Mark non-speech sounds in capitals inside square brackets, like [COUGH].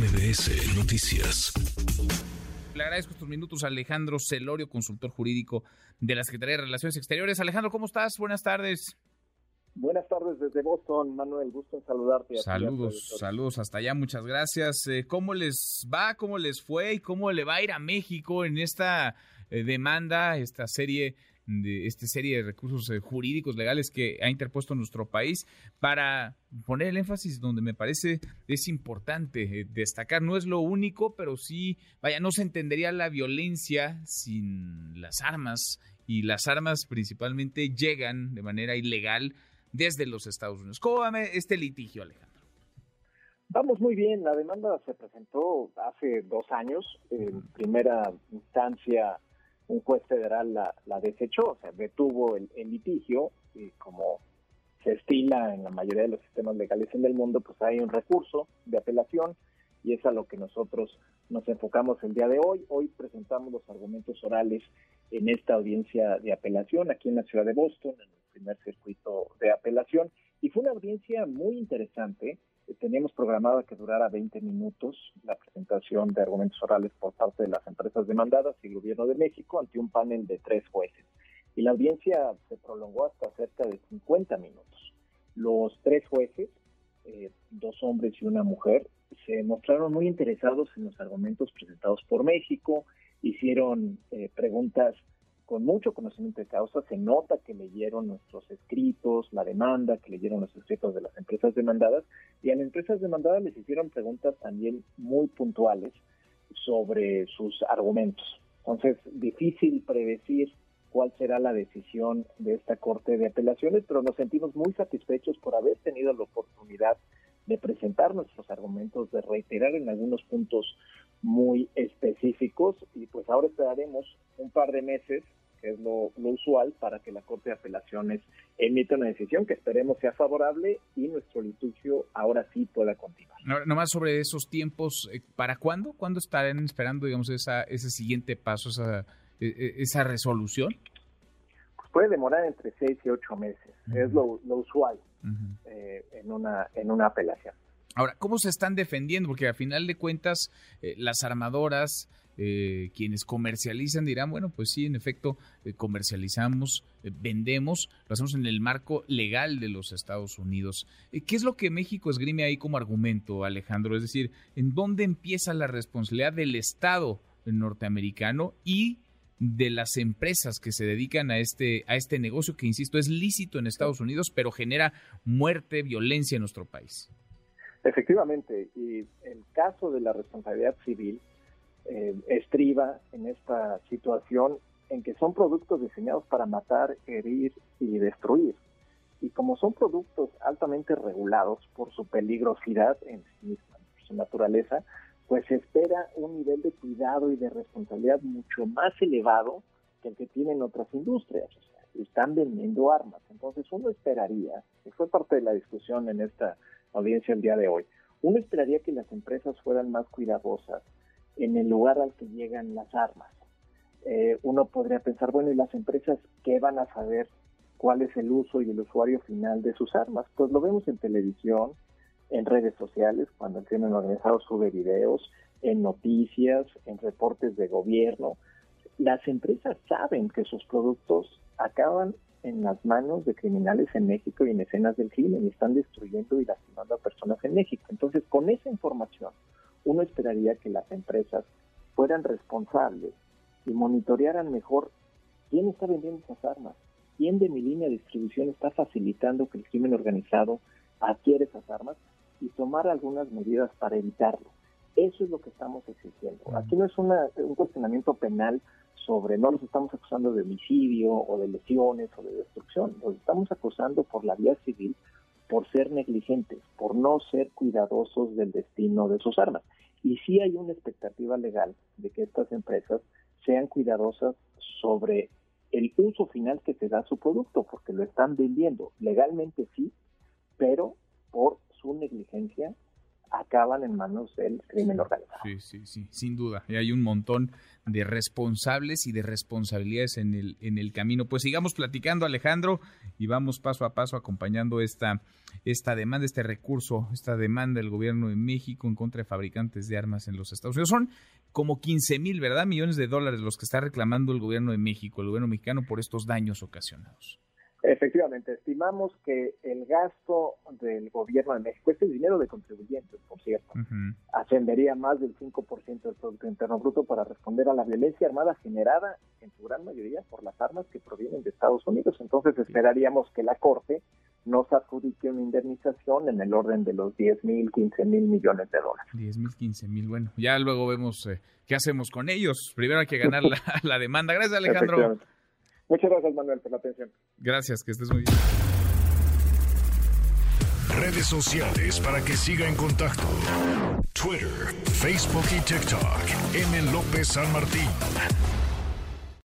MBS Noticias. Le agradezco estos minutos a Alejandro Celorio, consultor jurídico de la Secretaría de Relaciones Exteriores. Alejandro, ¿cómo estás? Buenas tardes. Buenas tardes desde Boston, Manuel. Gusto en saludarte. Saludos, saludos hasta allá. Muchas gracias. Eh, ¿Cómo les va? ¿Cómo les fue? ¿Y cómo le va a ir a México en esta eh, demanda, esta serie de esta serie de recursos eh, jurídicos legales que ha interpuesto nuestro país para poner el énfasis donde me parece es importante destacar. No es lo único, pero sí, vaya, no se entendería la violencia sin las armas y las armas principalmente llegan de manera ilegal desde los Estados Unidos. ¿Cómo va este litigio, Alejandro? Vamos muy bien. La demanda se presentó hace dos años. En primera instancia, un juez federal la, desechó, o sea, detuvo el, litigio y como se estila en la mayoría de los sistemas legales en el mundo, pues hay un recurso de apelación y es a lo que nosotros nos enfocamos el día de hoy. Hoy presentamos los argumentos orales en esta audiencia de apelación aquí en la ciudad de Boston, en el primer circuito de apelación. Y fue una audiencia muy interesante. Teníamos programada que durara 20 minutos la presentación de argumentos orales por parte de las empresas demandadas y el gobierno de México ante un panel de tres jueces. Y la audiencia se prolongó hasta cerca de 50 minutos. Los tres jueces, eh, dos hombres y una mujer, se mostraron muy interesados en los argumentos presentados por México, hicieron eh, preguntas con mucho conocimiento de causa, se nota que leyeron nuestros escritos, la demanda, que leyeron los escritos de las empresas demandadas, y a las empresas demandadas les hicieron preguntas también muy puntuales sobre sus argumentos. Entonces, difícil predecir cuál será la decisión de esta Corte de Apelaciones, pero nos sentimos muy satisfechos por haber tenido la oportunidad de presentar nuestros argumentos, de reiterar en algunos puntos muy específicos y pues ahora esperaremos un par de meses que es lo, usual para que la Corte de Apelaciones emita una decisión que esperemos sea favorable y nuestro litigio ahora sí pueda continuar. No, nomás sobre esos tiempos, eh, ¿para cuándo? ¿Cuándo estarán esperando, digamos, esa, ese siguiente paso, esa, e, e, esa resolución? Pues puede demorar entre seis y ocho meses, es lo, usual eh, en, una, en una apelación. Ahora, ¿cómo se están defendiendo? Porque a final de cuentas, eh, las armadoras, eh, quienes comercializan dirán, bueno, pues sí, en efecto, eh, comercializamos, vendemos, lo hacemos en el marco legal de los Estados Unidos. ¿Qué es lo que México esgrime ahí como argumento, Alejandro? Es decir, ¿en dónde empieza la responsabilidad del Estado norteamericano y de las empresas que se dedican a este, a este negocio que, insisto, es lícito en Estados Unidos, pero genera muerte, violencia en nuestro país? Efectivamente, y el caso de la responsabilidad civil eh, estriba en esta situación en que son productos diseñados para matar, herir y destruir. Y como son productos altamente regulados por su peligrosidad en sí su naturaleza, pues se espera un nivel de cuidado y de responsabilidad mucho más elevado que el que tienen otras industrias. O sea, están vendiendo armas. Entonces uno esperaría, y fue parte de la discusión en esta audiencia el día de hoy. Uno esperaría que las empresas fueran más cuidadosas en el lugar al que llegan las armas. Eh, uno podría pensar, bueno, ¿y las empresas qué van a saber cuál es el uso y el usuario final de sus armas? Pues lo vemos en televisión, en redes sociales, cuando el crimen organizado sube videos, en noticias, en reportes de gobierno. Las empresas saben que sus productos acaban en las manos de criminales en México y en escenas del crimen y están destruyendo y lastimando a personas en México. Entonces, con esa información, uno esperaría que las empresas fueran responsables y monitorearan mejor quién está vendiendo esas armas, quién de mi línea de distribución está facilitando que el crimen organizado adquiere esas armas y tomar algunas medidas para evitarlo. Eso es lo que estamos exigiendo. Aquí no es un cuestionamiento penal sobre, no los estamos acusando de homicidio o de lesiones o de destrucción, los estamos acusando por la vía civil por ser negligentes, por no ser cuidadosos del destino de sus armas. Y sí hay una expectativa legal de que estas empresas sean cuidadosas sobre el uso final que se da a su producto, porque lo están vendiendo legalmente sí, pero por su negligencia acaban en manos del crimen organizado. Sí, sí, sí, sin duda. Y hay un montón de responsables y de responsabilidades en el, en el camino. Pues sigamos platicando, Alejandro, y vamos paso a paso acompañando esta, esta demanda, este recurso, esta demanda del gobierno de México en contra de fabricantes de armas en los Estados Unidos. Son como 15 mil, ¿verdad? Millones de dólares los que está reclamando el gobierno de México, el gobierno mexicano, por estos daños ocasionados. Efectivamente, estimamos que el gasto del gobierno de México, este dinero de contribuyentes, por cierto, ascendería más del 5% del Producto Interno Bruto para responder a la violencia armada generada en su gran mayoría por las armas que provienen de Estados Unidos. Entonces esperaríamos que la Corte nos adjudique una indemnización en el orden de los 10 mil, 15 mil millones de dólares. 10 mil, 15 mil, bueno, ya luego vemos eh, qué hacemos con ellos. Primero hay que ganar la, [LAUGHS] la demanda. Gracias, Alejandro. Muchas gracias, Manuel, por la atención. Gracias, que estés muy bien. Redes sociales para que siga en contacto: Twitter, Facebook y TikTok. M. López San Martín.